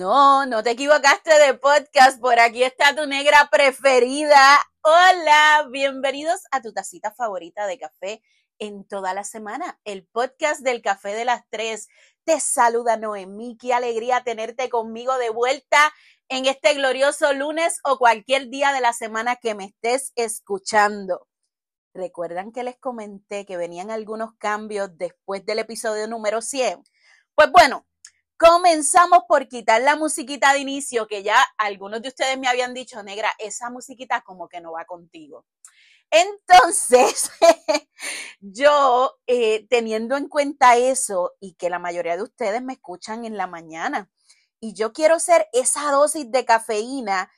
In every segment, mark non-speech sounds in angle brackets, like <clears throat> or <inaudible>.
No, no te equivocaste de podcast. Por aquí está tu negra preferida. Hola, bienvenidos a tu tacita favorita de café en toda la semana. El podcast del café de las tres. Te saluda Noemí. Qué alegría tenerte conmigo de vuelta en este glorioso lunes o cualquier día de la semana que me estés escuchando. ¿Recuerdan que les comenté que venían algunos cambios después del episodio número 100? Pues bueno, Comenzamos por quitar la musiquita de inicio, que ya algunos de ustedes me habían dicho, negra, esa musiquita como que no va contigo. Entonces, <laughs> yo eh, teniendo en cuenta eso y que la mayoría de ustedes me escuchan en la mañana, y yo quiero ser esa dosis de cafeína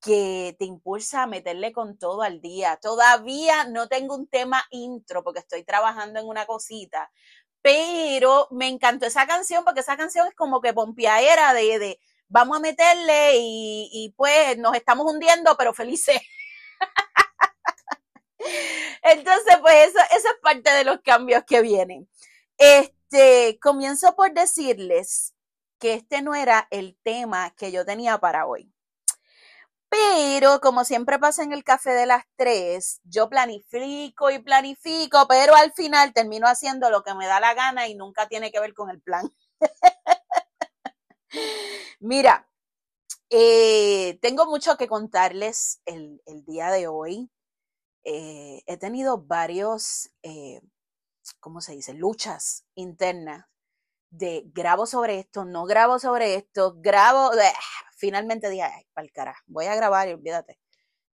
que te impulsa a meterle con todo al día. Todavía no tengo un tema intro porque estoy trabajando en una cosita, pero me encantó esa canción porque esa canción es como que pompiaera de, de vamos a meterle y, pues nos estamos hundiendo, pero felices. <laughs> Entonces, pues eso, eso es parte de los cambios que vienen. Este, comienzo por decirles que este no era el tema que yo tenía para hoy. Pero como siempre pasa en el café de las tres, yo planifico y planifico, pero al final termino haciendo lo que me da la gana y nunca tiene que ver con el plan. <laughs> Mira, eh, tengo mucho que contarles el, día de hoy. Eh, he tenido varios, eh, ¿cómo se dice? Luchas internas de grabo sobre esto, no grabo sobre esto, grabo, finalmente dije, ay, para el carajo, voy a grabar y olvídate.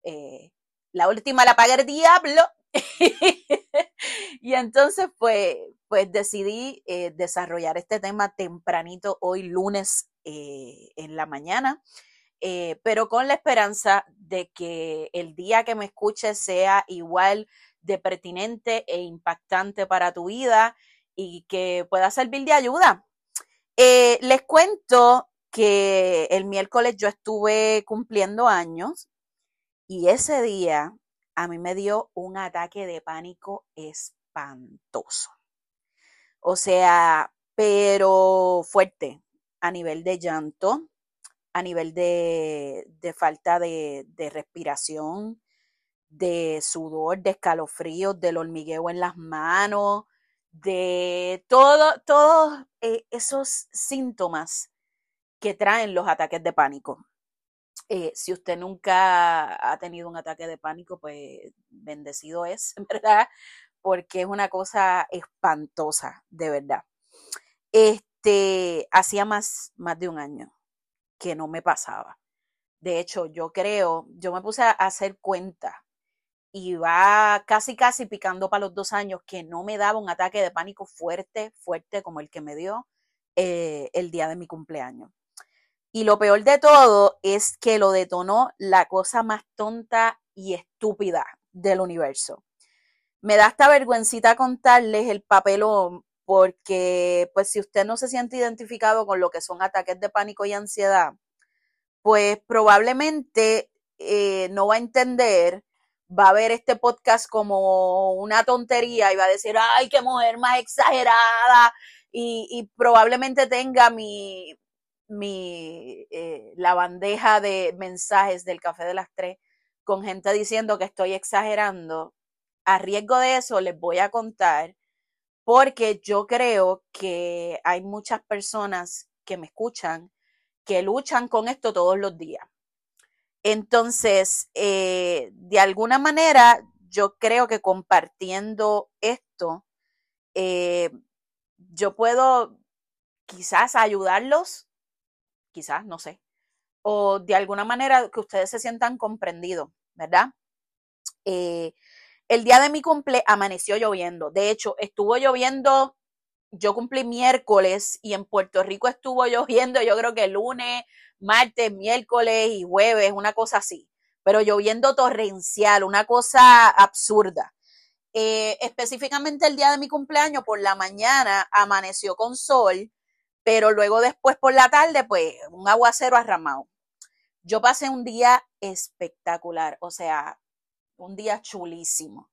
Eh, la última la paga el diablo. <laughs> y entonces, pues, pues decidí eh, desarrollar este tema tempranito hoy lunes eh, en la mañana, pero con la esperanza de que el día que me escuches sea igual de pertinente e impactante para tu vida y que pueda servir de ayuda. les cuento que el miércoles yo estuve cumpliendo años y ese día a mí me dio un ataque de pánico espantoso. O sea, pero fuerte, a nivel de llanto, a nivel de, falta de, respiración, de sudor, de escalofríos, del hormigueo en las manos, de todo, todos eh, esos síntomas que traen los ataques de pánico. Eh, si usted nunca ha tenido un ataque de pánico, pues bendecido es, <laughs> ¿verdad? Porque es una cosa espantosa, de verdad. Este, hacía más, más de un año que no me pasaba. De hecho, yo creo, yo me puse a hacer cuenta y va casi, casi picando para los dos años que no me daba un ataque de pánico fuerte, fuerte como el que me dio eh, el día de mi cumpleaños. Y lo peor de todo es que lo detonó la cosa más tonta y estúpida del universo. Me da esta vergüencita contarles el papelón porque pues si usted no se siente identificado con lo que son ataques de pánico y ansiedad, pues probablemente eh, no va a entender, va a ver este podcast como una tontería y va a decir, ay, qué mujer más exagerada, y, y probablemente tenga mi, mi, eh, la bandeja de mensajes del café de las tres con gente diciendo que estoy exagerando, a riesgo de eso les voy a contar porque yo creo que hay muchas personas que me escuchan que luchan con esto todos los días. Entonces, eh, de alguna manera, yo creo que compartiendo esto, eh, yo puedo quizás ayudarlos quizás, no sé, o de alguna manera que ustedes se sientan comprendidos, ¿verdad? Eh, el día de mi cumple amaneció lloviendo. De hecho, estuvo lloviendo, yo cumplí miércoles y en Puerto Rico estuvo <laughs> lloviendo, yo creo que lunes, martes, miércoles y jueves, una cosa así. Pero lloviendo torrencial, una cosa absurda. Eh, específicamente el día de mi cumpleaños, por la mañana, amaneció con sol pero luego después por la tarde, pues un aguacero arramado. Yo pasé un día espectacular, o sea, un día chulísimo.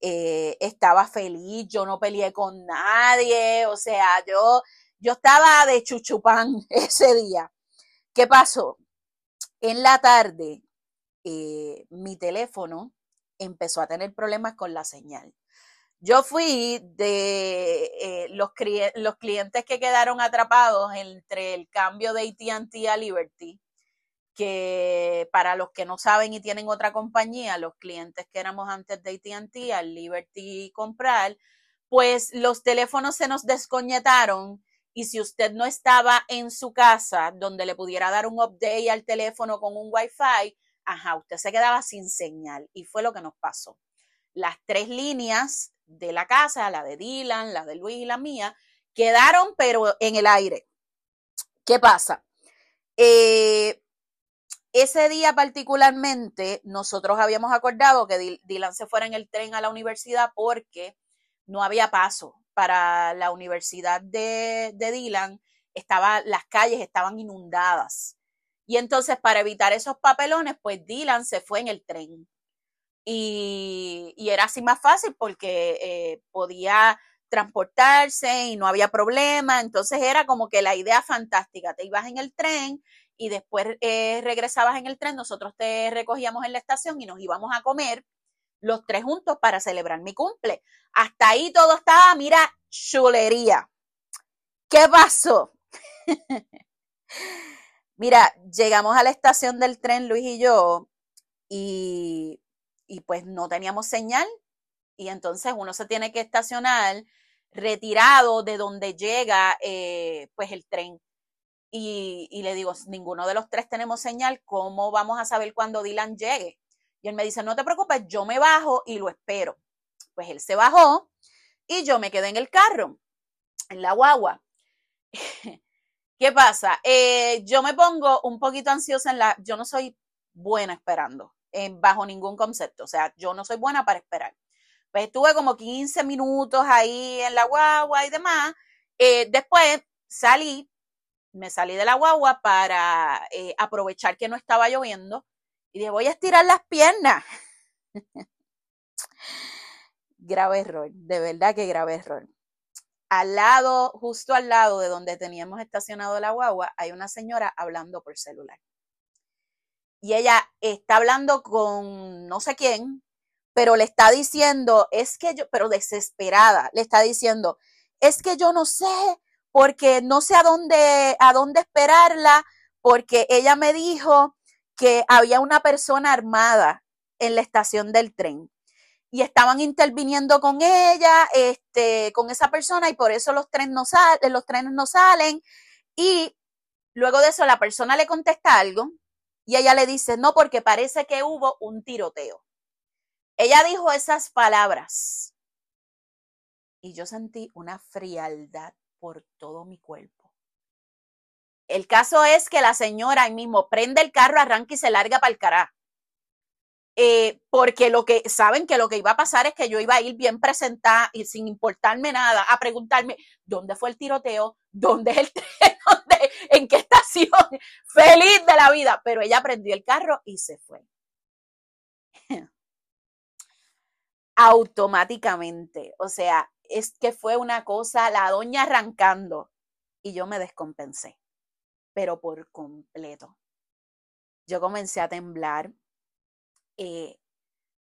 Eh, estaba feliz, yo no peleé con nadie, o sea, yo, yo estaba de chuchupán <laughs> ese día. ¿Qué pasó? En la tarde, eh, mi teléfono empezó a tener problemas con la señal. Yo fui de eh, los, clientes que quedaron atrapados entre el cambio de ATT a Liberty, que para los que no saben y tienen otra compañía, los clientes que éramos antes de ATT al Liberty comprar, pues los teléfonos se nos desconectaron y si usted no estaba en su casa donde le pudiera dar un update al teléfono con un Wi-Fi, ajá, usted se quedaba sin señal y fue lo que nos pasó. Las tres líneas de la casa, la de Dylan, la de Luis y la mía, quedaron pero en el aire. ¿Qué pasa? Eh, ese día particularmente nosotros habíamos acordado que Dylan se fuera en el tren a la universidad porque no había paso para la universidad de, Dylan. Estaba, las calles estaban inundadas. Y entonces, para evitar esos papelones, pues Dylan se fue en el tren. Y, era así más fácil porque eh, podía transportarse y no había problema. Entonces era como que la idea fantástica. Te ibas en el tren y después eh, regresabas en el tren, nosotros te recogíamos en la estación y nos íbamos a comer los tres juntos para celebrar mi cumple. Hasta ahí todo estaba, mira, chulería. ¿Qué pasó? <laughs> mira, llegamos a la estación del tren, Luis y yo, y, y pues no teníamos señal. Y entonces uno se tiene que estacionar retirado de donde llega eh, pues el tren. Y, le digo, ninguno de los tres tenemos señal, ¿cómo vamos a saber cuándo Dylan llegue? Y él me dice, no te preocupes, yo me bajo y lo espero. Pues él se bajó y yo me quedé en el carro, en la guagua. <laughs> ¿Qué pasa? Eh, yo me pongo un poquito ansiosa en la, yo no soy buena esperando, bajo ningún concepto, o sea, yo no soy buena para esperar. Pues estuve como 15 minutos ahí en la guagua y demás. Eh, después salí, me salí de la guagua para eh, aprovechar que no estaba lloviendo y dije, voy a estirar las piernas. <laughs> grave error, de verdad que grave error. Al lado, justo al lado de donde teníamos estacionado la guagua, hay una señora hablando por celular. Y ella está hablando con no sé quién, pero le está diciendo, es que yo, pero desesperada, le está diciendo, es que yo no sé, porque no sé a dónde, a dónde esperarla, porque ella me dijo que había una persona armada en la estación del tren y estaban interviniendo con ella, este, con esa persona y por eso los trenes no salen, los trenes no salen y luego de eso la persona le contesta algo y ella le dice, "No, porque parece que hubo un tiroteo." Ella dijo esas palabras y yo sentí una frialdad por todo mi cuerpo. El caso es que la señora ahí mismo prende el carro, arranca y se larga para el cará. Eh, porque lo que saben que lo que iba a pasar es que yo iba a ir bien presentada y sin importarme nada a preguntarme dónde fue el tiroteo, dónde es el <laughs> feliz de la vida. Pero ella prendió el carro y se fue. <clears throat> Automáticamente. O sea, es que fue una cosa, la doña arrancando y yo me descompensé pero por completo. Yo comencé a temblar. Eh,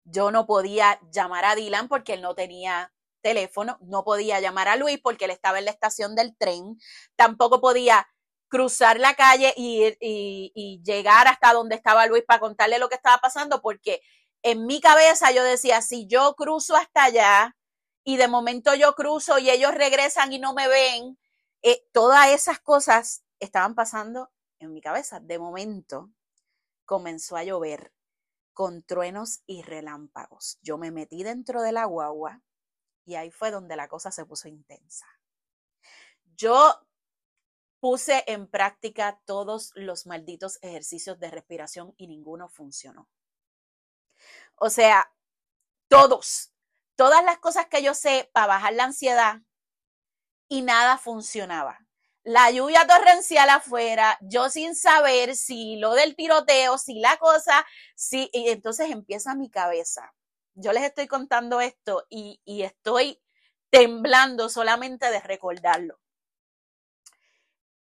yo no podía llamar a Dylan porque él no tenía teléfono, no podía llamar a Luis porque él estaba en la estación del tren, tampoco podía cruzar la calle y, y, llegar hasta donde estaba Luis para contarle lo que estaba pasando, porque en mi cabeza yo decía, si yo cruzo hasta allá y de momento yo cruzo y ellos regresan y no me ven, eh, todas esas cosas estaban pasando en mi cabeza. De momento comenzó a llover con truenos y relámpagos. Yo me metí dentro de la guagua y ahí fue donde la cosa se puso intensa. Yo puse en práctica todos los malditos ejercicios de respiración y ninguno funcionó. O sea, todos, todas las cosas que yo sé para bajar la ansiedad y nada funcionaba la lluvia torrencial afuera, yo sin saber si lo del tiroteo, si la cosa, si, y entonces empieza mi cabeza. Yo les estoy contando esto y, y estoy temblando solamente de recordarlo.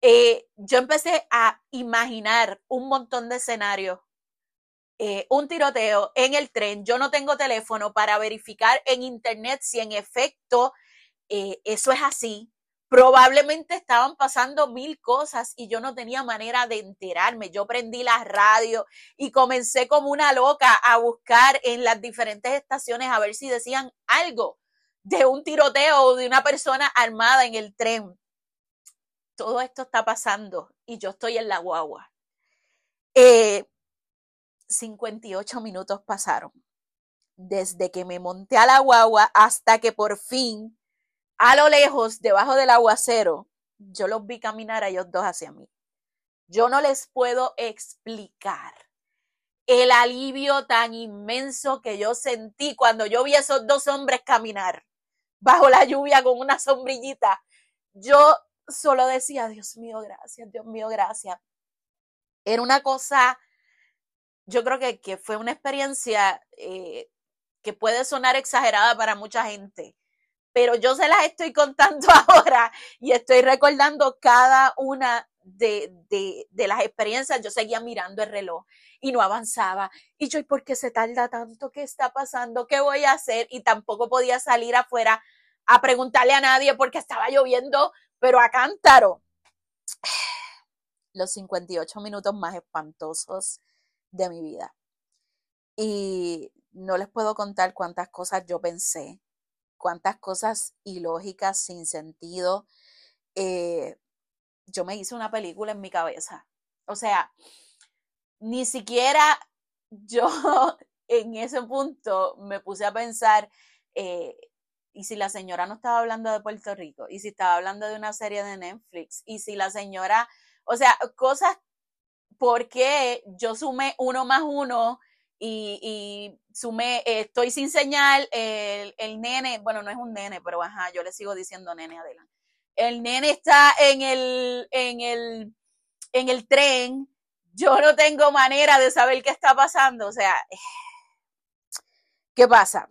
Eh, yo empecé a imaginar un montón de escenarios. Eh, un tiroteo en el tren, yo no tengo teléfono para verificar en internet si en efecto eh, eso es así. Probablemente estaban pasando mil cosas y yo no tenía manera de enterarme. Yo prendí la radio y comencé como una loca a buscar en las diferentes estaciones a ver si decían algo de un tiroteo o de una persona armada en el tren. Todo esto está pasando y yo estoy en la guagua. 58 eh, minutos pasaron desde que me monté a la guagua hasta que por fin, a lo lejos, debajo del aguacero, yo los vi caminar a ellos dos hacia mí. Yo no les puedo explicar el alivio tan inmenso que yo sentí cuando yo vi a esos dos hombres caminar bajo la lluvia con una sombrillita. Yo solo decía, Dios mío, gracias, Dios mío, gracias. Era una cosa, yo creo que, que fue una experiencia eh, que puede sonar exagerada para mucha gente, pero yo se las estoy contando <laughs> ahora y estoy recordando cada una de, de, de, las experiencias. Yo seguía mirando el reloj y no avanzaba. Y yo, ¿y por qué se tarda tanto? ¿Qué está pasando? ¿Qué voy a hacer? Y tampoco podía salir afuera a preguntarle a nadie porque estaba lloviendo, pero a cántaro. Los 58 minutos más espantosos de mi vida. Y no les puedo contar cuántas cosas yo pensé, cuántas cosas ilógicas, sin sentido. Eh, yo me hice una película en mi cabeza. O sea, ni siquiera yo <laughs> en ese punto me puse a pensar, eh, y si la señora no estaba hablando de Puerto Rico, y si estaba hablando de una serie de Netflix, y si la señora, o sea, cosas porque yo sumé uno más uno y, y sumé, eh, estoy sin señal, el, el, nene, bueno, no es un nene, pero ajá, yo le sigo diciendo nene adelante. El nene está en el, en el, en el tren, yo no tengo manera de saber qué está pasando, o sea, ¿qué pasa?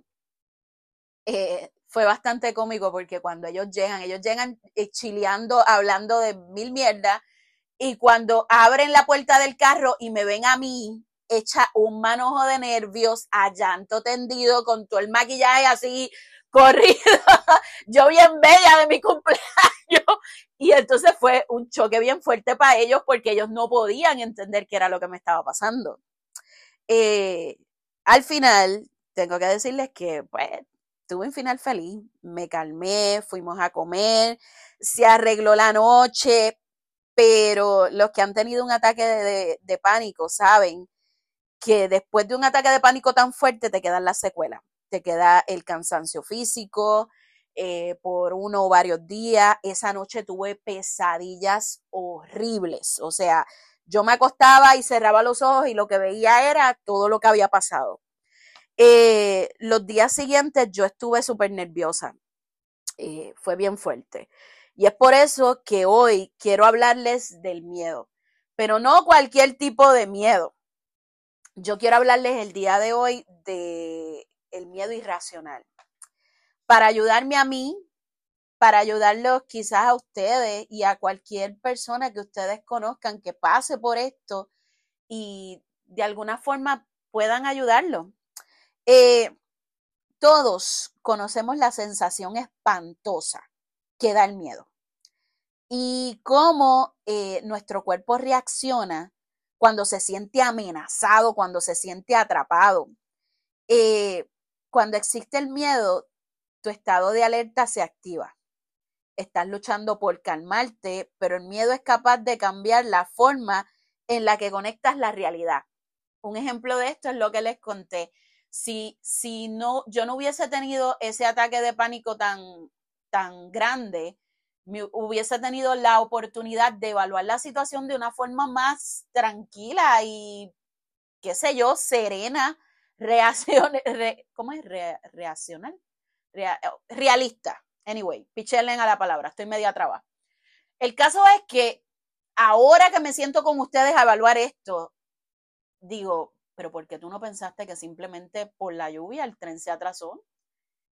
Eh, fue bastante cómico porque cuando ellos llegan, ellos llegan eh, chileando, hablando de mil mierdas, y cuando abren la puerta del carro y me ven a mí, hecha un manojo de nervios, a llanto tendido, con todo el maquillaje así <laughs> corrido, yo bien bella de mi cumpleaños, y entonces fue un choque bien fuerte para ellos porque ellos no podían entender qué era lo que me estaba pasando. Eh, al final, tengo que decirles que, pues, tuve un final feliz, me calmé, fuimos a comer, se arregló la noche, pero los que han tenido un ataque de, pánico saben que después de un ataque de pánico tan fuerte te quedan las secuelas, te queda el cansancio físico eh, por uno o varios días. Esa noche tuve pesadillas horribles, o sea, yo me acostaba y cerraba los ojos y lo que veía era todo lo que había pasado. Eh, los días siguientes yo estuve súper nerviosa. Eh, fue bien fuerte. Y es por eso que hoy quiero hablarles del miedo, pero no cualquier tipo de miedo. Yo quiero hablarles el día de hoy de el miedo irracional. Para ayudarme a mí, para ayudarlos quizás a ustedes y a cualquier persona que ustedes conozcan que pase por esto y de alguna forma puedan ayudarlo. Eh, todos conocemos la sensación espantosa que da el miedo y cómo eh, nuestro cuerpo reacciona cuando se siente amenazado, cuando se siente atrapado. Eh, cuando existe el miedo, tu estado de alerta se activa. Estás luchando por calmarte, pero el miedo es capaz de cambiar la forma en la que conectas la realidad. Un ejemplo de esto es lo que les conté si, si no, yo no hubiese tenido ese ataque de pánico tan, tan grande, me hubiese tenido la oportunidad de evaluar la situación de una forma más tranquila y, qué sé yo, serena, <laughs> reaccion, ¿cómo es? reaccional, realista. Anyway, pichelen a la palabra, estoy media traba. El caso es que ahora que me siento con ustedes a evaluar esto, digo, pero ¿por qué tú no pensaste que simplemente por la lluvia el tren se atrasó?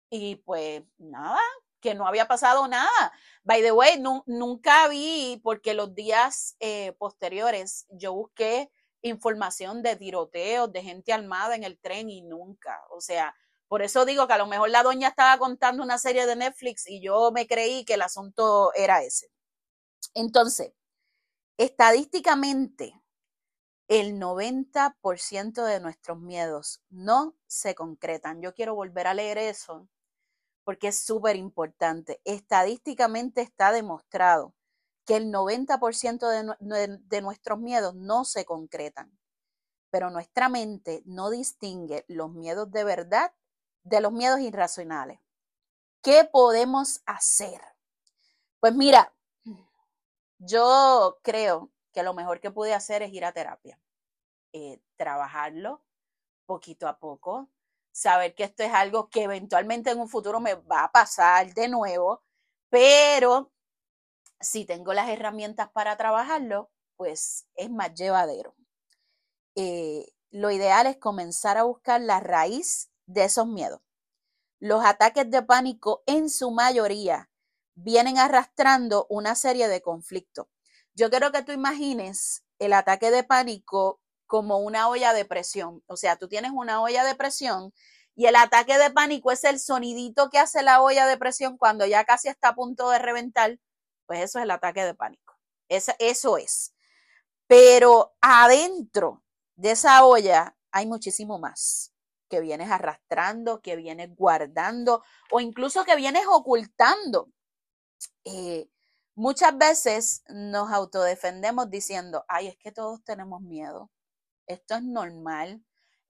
Y pues nada, que no había pasado nada. By the way, nunca vi, porque los días eh, posteriores yo busqué información de tiroteos, de gente armada en el tren y nunca. O sea, por eso digo que a lo mejor la doña estaba contando una serie de Netflix y yo me creí que el asunto era ese. Entonces, estadísticamente, el 90% de nuestros miedos no se concretan. Yo quiero volver a leer eso porque es súper importante. Estadísticamente está demostrado que el 90% de, de, nuestros miedos no se concretan, pero nuestra mente no distingue los miedos de verdad de los miedos irracionales. ¿Qué podemos hacer? Pues mira, yo creo que lo mejor que pude hacer es ir a terapia, eh, trabajarlo poquito a poco, saber que esto es algo que eventualmente en un futuro me va a pasar de nuevo, pero si tengo las herramientas para trabajarlo, pues es más llevadero. Eh, lo ideal es comenzar a buscar la raíz de esos miedos. Los ataques de pánico en su mayoría vienen arrastrando una serie de conflictos. Yo quiero que tú imagines el ataque de pánico como una olla de presión. O sea, tú tienes una olla de presión y el ataque de pánico es el sonidito que hace la olla de presión cuando ya casi está a punto de reventar. Pues eso es el ataque de pánico. eso es. Pero adentro de esa olla hay muchísimo más que vienes arrastrando, que vienes guardando o incluso que vienes ocultando. Eh, muchas veces nos autodefendemos diciendo, ay, es que todos tenemos miedo, esto es normal.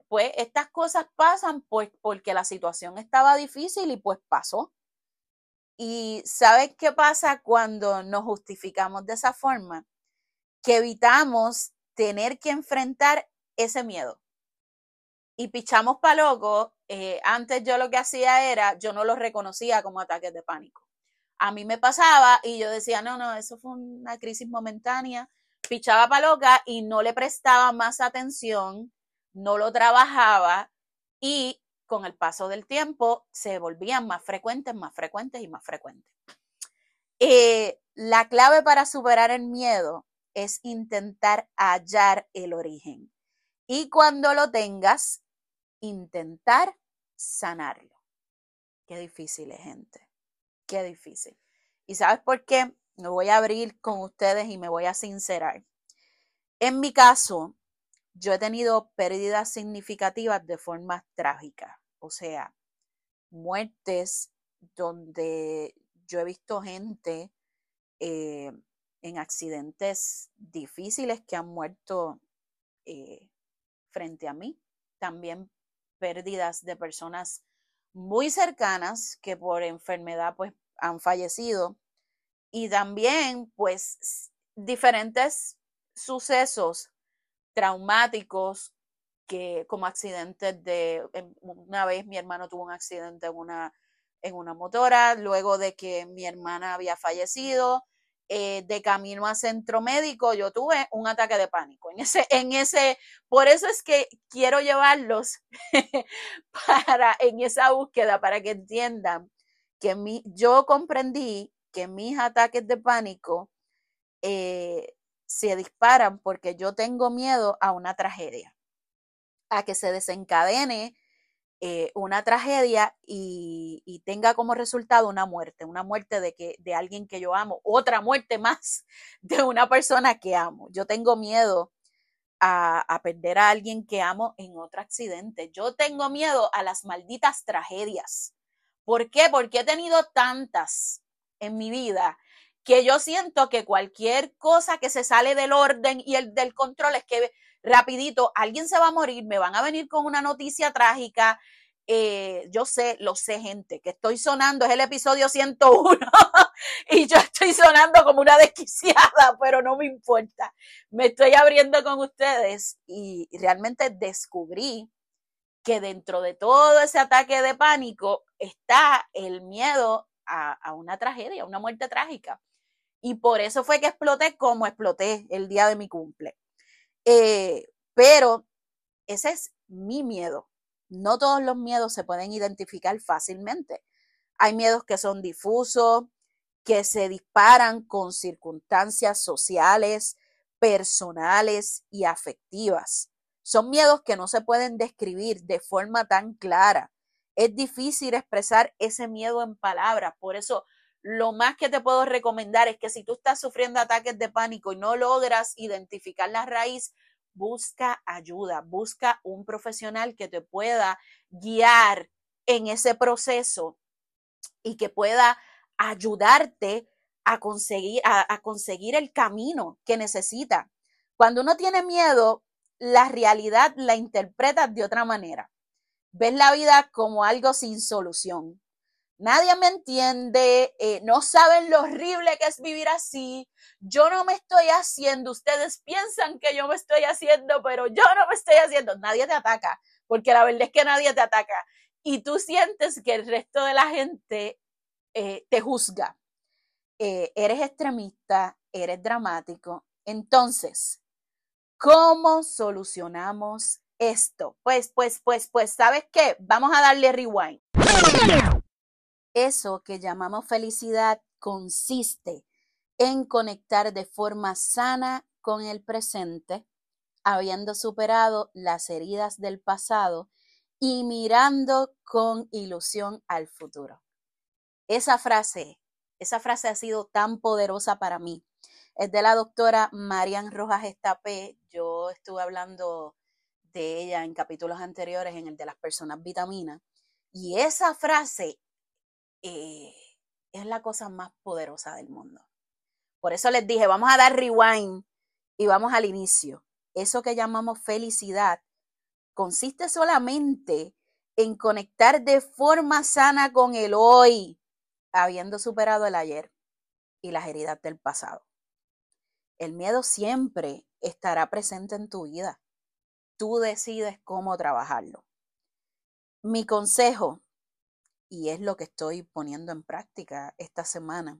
Pues estas cosas pasan pues, porque la situación estaba difícil y pues pasó. Y ¿sabes qué pasa cuando nos justificamos de esa forma? Que evitamos tener que enfrentar ese miedo. Y pichamos para loco. Eh, antes yo lo que hacía era, yo no lo reconocía como ataques de pánico a mí me pasaba y yo decía, no, no, eso fue una crisis momentánea, pichaba para loca y no le prestaba más atención, no lo trabajaba y con el paso del tiempo se volvían más frecuentes, más frecuentes y más frecuentes. Eh, la clave para superar el miedo es intentar hallar el origen y cuando lo tengas, intentar sanarlo. Qué difícil gente qué difícil. ¿Y sabes por qué? Me voy a abrir con ustedes y me voy a sincerar. En mi caso, yo he tenido pérdidas significativas de forma trágica, o sea, muertes donde yo he visto gente eh, en accidentes difíciles que han muerto eh, frente a mí. También pérdidas de personas muy cercanas que por enfermedad pues han fallecido. Y también pues diferentes sucesos traumáticos que como accidentes de una vez mi hermano tuvo un accidente en una en una motora luego de que mi hermana había fallecido eh, de camino a centro médico, yo tuve un ataque de pánico. En ese, en ese, por eso es que quiero llevarlos <laughs> para, en esa búsqueda, para que entiendan que mi, yo comprendí que mis ataques de pánico eh, se disparan porque yo tengo miedo a una tragedia, a que se desencadene eh, una tragedia y, tenga como resultado una muerte, una muerte de, que, de alguien que yo amo, otra muerte más <laughs> de una persona que amo. Yo tengo miedo a, a perder a alguien que amo en otro accidente. Yo tengo miedo a las malditas tragedias. ¿Por qué? Porque he tenido tantas en mi vida que yo siento que cualquier cosa que se sale del orden y el del control es que rapidito, alguien se va a morir, me van a venir con una noticia trágica. Eh, yo sé, lo sé, gente, que estoy sonando, es el episodio 101 <laughs> y yo estoy sonando como una desquiciada, <laughs> pero no me importa. Me estoy abriendo con ustedes y realmente descubrí que dentro de todo ese ataque de pánico está el miedo a, una tragedia, a una muerte trágica. Y por eso fue que exploté como exploté el día de mi cumple. Eh, pero ese es mi miedo. No todos los miedos se pueden identificar fácilmente. Hay miedos que son difusos, que se disparan con circunstancias sociales, personales y afectivas. Son miedos que no se pueden describir de forma tan clara. Es difícil expresar ese miedo en palabras. Por eso, lo más que te puedo recomendar es que si tú estás sufriendo ataques de pánico y no logras identificar la raíz, busca ayuda, busca un profesional que te pueda guiar en ese proceso y que pueda ayudarte a conseguir, a, conseguir el camino que necesita. Cuando uno tiene miedo, la realidad la interpretas de otra manera. Ves la vida como algo sin solución. Nadie me entiende, eh, no saben lo horrible que es vivir así. Yo no me estoy haciendo, ustedes piensan que yo me estoy haciendo, pero yo no me estoy haciendo. Nadie te ataca, porque la verdad es que nadie te ataca. Y tú sientes que el resto de la gente eh, te juzga. Eh, eres extremista, eres dramático. Entonces, ¿cómo solucionamos esto? Pues, pues, pues, pues, ¿sabes qué? Vamos a darle rewind. Eso que llamamos felicidad consiste en conectar de forma sana con el presente, habiendo superado las heridas del pasado y mirando con ilusión al futuro. Esa frase, esa frase ha sido tan poderosa para mí. Es de la doctora Marian Rojas Estapé. Yo estuve hablando de ella en capítulos anteriores, en el de las personas vitaminas. Y esa frase eh, es la cosa más poderosa del mundo. Por eso les dije, vamos a dar rewind y vamos al inicio. Eso que llamamos felicidad consiste solamente en conectar de forma sana con el hoy, habiendo superado el ayer y las heridas del pasado. El miedo siempre estará presente en tu vida. Tú decides cómo trabajarlo. Mi consejo, y es lo que estoy poniendo en práctica esta semana,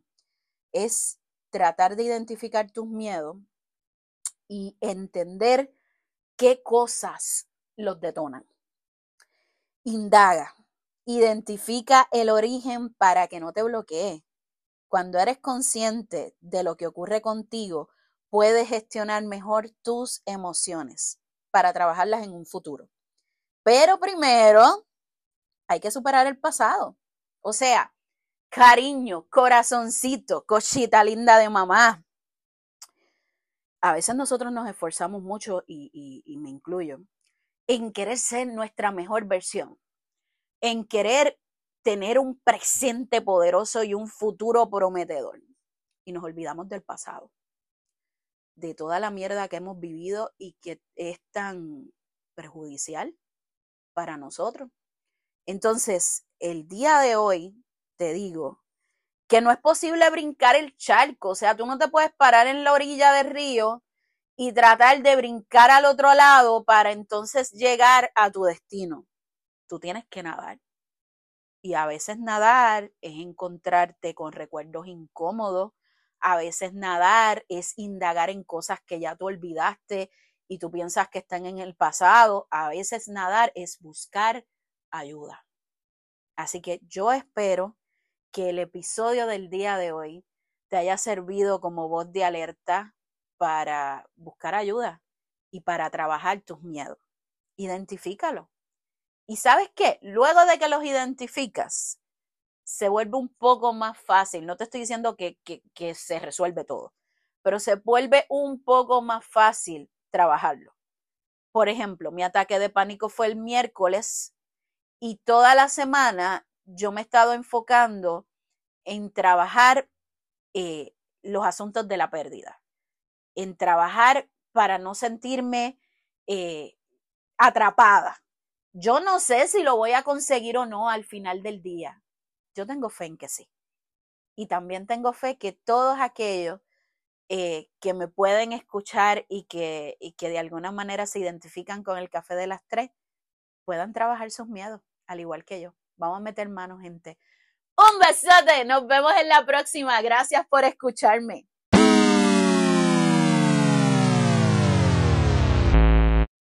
es tratar de identificar tus miedos y entender qué cosas los detonan. Indaga, identifica el origen para que no te bloquee. Cuando eres consciente de lo que ocurre contigo, puedes gestionar mejor tus emociones para trabajarlas en un futuro. Pero primero hay que superar el pasado. O sea, cariño, corazoncito, cochita linda de mamá. A veces nosotros nos esforzamos mucho, y, y me incluyo, en querer ser nuestra mejor versión, en querer tener un presente poderoso y un futuro prometedor. Y nos olvidamos del pasado, de toda la mierda que hemos vivido y que es tan perjudicial para nosotros. Entonces, el día de hoy, te digo, que no es posible brincar el charco, o sea, tú no te puedes parar en la orilla del río y tratar de brincar al otro lado para entonces llegar a tu destino. Tú tienes que nadar. Y a veces nadar es encontrarte con recuerdos incómodos, a veces nadar es indagar en cosas que ya tú olvidaste y tú piensas que están en el pasado, a veces nadar es buscar ayuda. Así que yo espero que el episodio del día de hoy te haya servido como voz de alerta para buscar ayuda y para trabajar tus miedos. Identifícalo. Y sabes qué, luego de que los identificas, se vuelve un poco más fácil. No te estoy diciendo que, que se resuelve todo, pero se vuelve un poco más fácil trabajarlo. Por ejemplo, mi ataque de pánico fue el miércoles y toda la semana yo me he estado enfocando en trabajar eh, los asuntos de la pérdida en trabajar para no sentirme eh, atrapada. Yo no sé si lo voy a conseguir o no al final del día. Yo tengo fe en que sí. Y también tengo fe que todos aquellos eh, que me pueden escuchar y que, y que de alguna manera se identifican con el café de las tres, puedan trabajar sus miedos, al igual que yo. Vamos a meter manos, gente. Un besote, nos vemos en la próxima. Gracias por escucharme.